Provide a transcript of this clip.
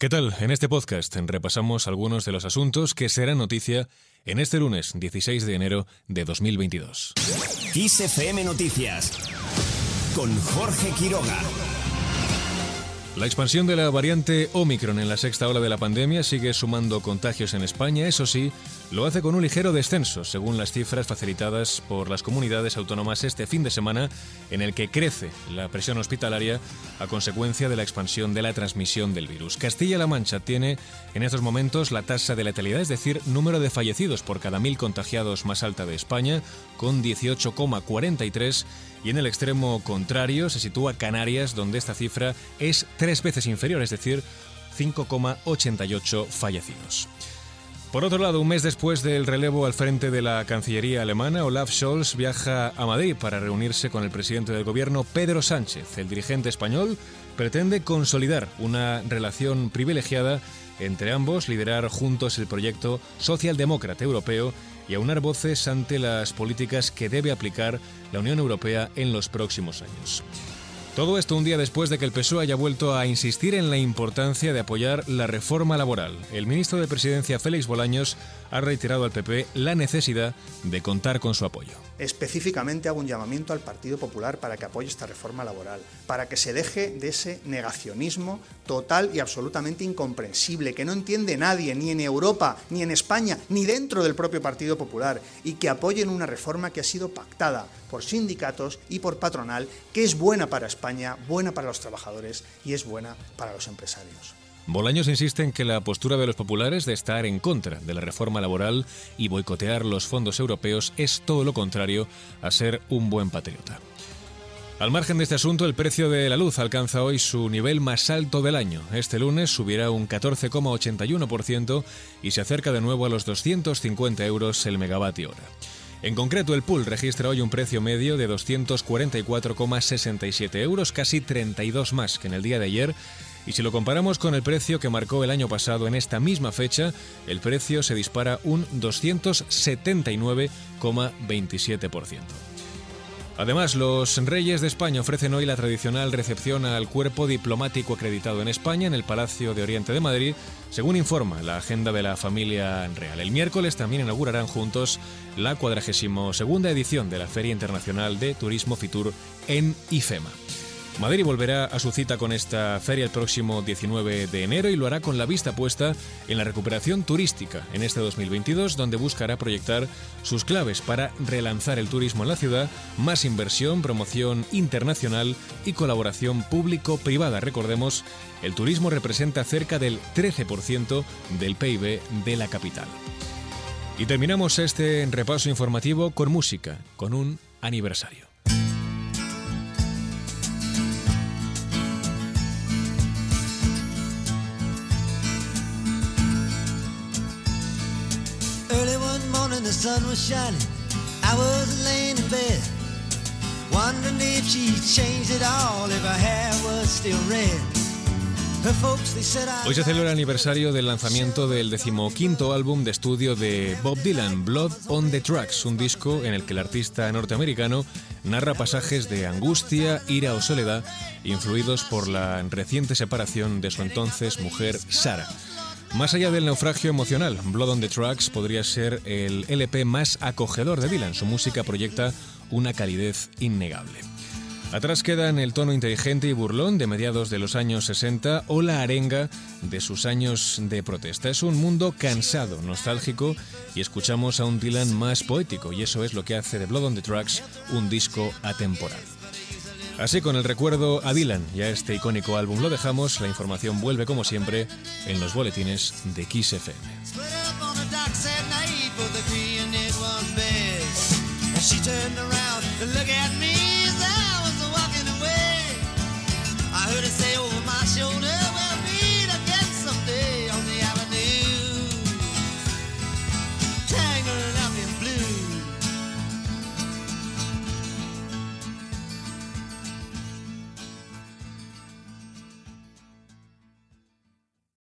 ¿Qué tal? En este podcast repasamos algunos de los asuntos que serán noticia en este lunes 16 de enero de 2022. XFM Noticias con Jorge Quiroga. La expansión de la variante Omicron en la sexta ola de la pandemia sigue sumando contagios en España, eso sí, lo hace con un ligero descenso, según las cifras facilitadas por las comunidades autónomas este fin de semana, en el que crece la presión hospitalaria a consecuencia de la expansión de la transmisión del virus. Castilla-La Mancha tiene en estos momentos la tasa de letalidad, es decir, número de fallecidos por cada mil contagiados más alta de España, con 18,43 y en el extremo contrario se sitúa Canarias, donde esta cifra es tres veces inferior, es decir, 5,88 fallecidos. Por otro lado, un mes después del relevo al frente de la Cancillería alemana, Olaf Scholz viaja a Madrid para reunirse con el presidente del gobierno, Pedro Sánchez. El dirigente español pretende consolidar una relación privilegiada entre ambos, liderar juntos el proyecto socialdemócrata europeo y aunar voces ante las políticas que debe aplicar la Unión Europea en los próximos años. Todo esto un día después de que el PSOE haya vuelto a insistir en la importancia de apoyar la reforma laboral. El ministro de Presidencia, Félix Bolaños, ha reiterado al PP la necesidad de contar con su apoyo. Específicamente hago un llamamiento al Partido Popular para que apoye esta reforma laboral, para que se deje de ese negacionismo total y absolutamente incomprensible, que no entiende nadie, ni en Europa, ni en España, ni dentro del propio Partido Popular, y que apoyen una reforma que ha sido pactada por sindicatos y por patronal, que es buena para España, buena para los trabajadores y es buena para los empresarios. Bolaños insiste en que la postura de los populares de estar en contra de la reforma laboral y boicotear los fondos europeos es todo lo contrario a ser un buen patriota. Al margen de este asunto, el precio de la luz alcanza hoy su nivel más alto del año. Este lunes subirá un 14,81% y se acerca de nuevo a los 250 euros el megavatio hora. En concreto, el pool registra hoy un precio medio de 244,67 euros, casi 32 más que en el día de ayer, y si lo comparamos con el precio que marcó el año pasado en esta misma fecha, el precio se dispara un 279,27%. Además, los reyes de España ofrecen hoy la tradicional recepción al cuerpo diplomático acreditado en España en el Palacio de Oriente de Madrid, según informa la agenda de la familia real. El miércoles también inaugurarán juntos la 42 edición de la Feria Internacional de Turismo Fitur en IFEMA. Madrid volverá a su cita con esta feria el próximo 19 de enero y lo hará con la vista puesta en la recuperación turística en este 2022, donde buscará proyectar sus claves para relanzar el turismo en la ciudad, más inversión, promoción internacional y colaboración público-privada. Recordemos, el turismo representa cerca del 13% del PIB de la capital. Y terminamos este repaso informativo con música, con un aniversario. The sun was shining, I was laying in bed, wondering if she changed it all, if her hair was still red. Hoy se celebra el aniversario del lanzamiento del decimoquinto álbum de estudio de Bob Dylan, Blood on the Tracks, un disco en el que el artista norteamericano narra pasajes de angustia, ira o soledad, influidos por la reciente separación de su entonces mujer Sarah. Más allá del naufragio emocional, Blood on the Tracks podría ser el LP más acogedor de Dylan. Su música proyecta una calidez innegable. Atrás quedan el tono inteligente y burlón de mediados de los años 60 o la arenga de sus años de protesta. Es un mundo cansado, nostálgico y escuchamos a un Dylan más poético y eso es lo que hace de Blood on the Tracks un disco atemporal. Así con el recuerdo a Dylan y a este icónico álbum lo dejamos, la información vuelve como siempre en los boletines de Kiss FM.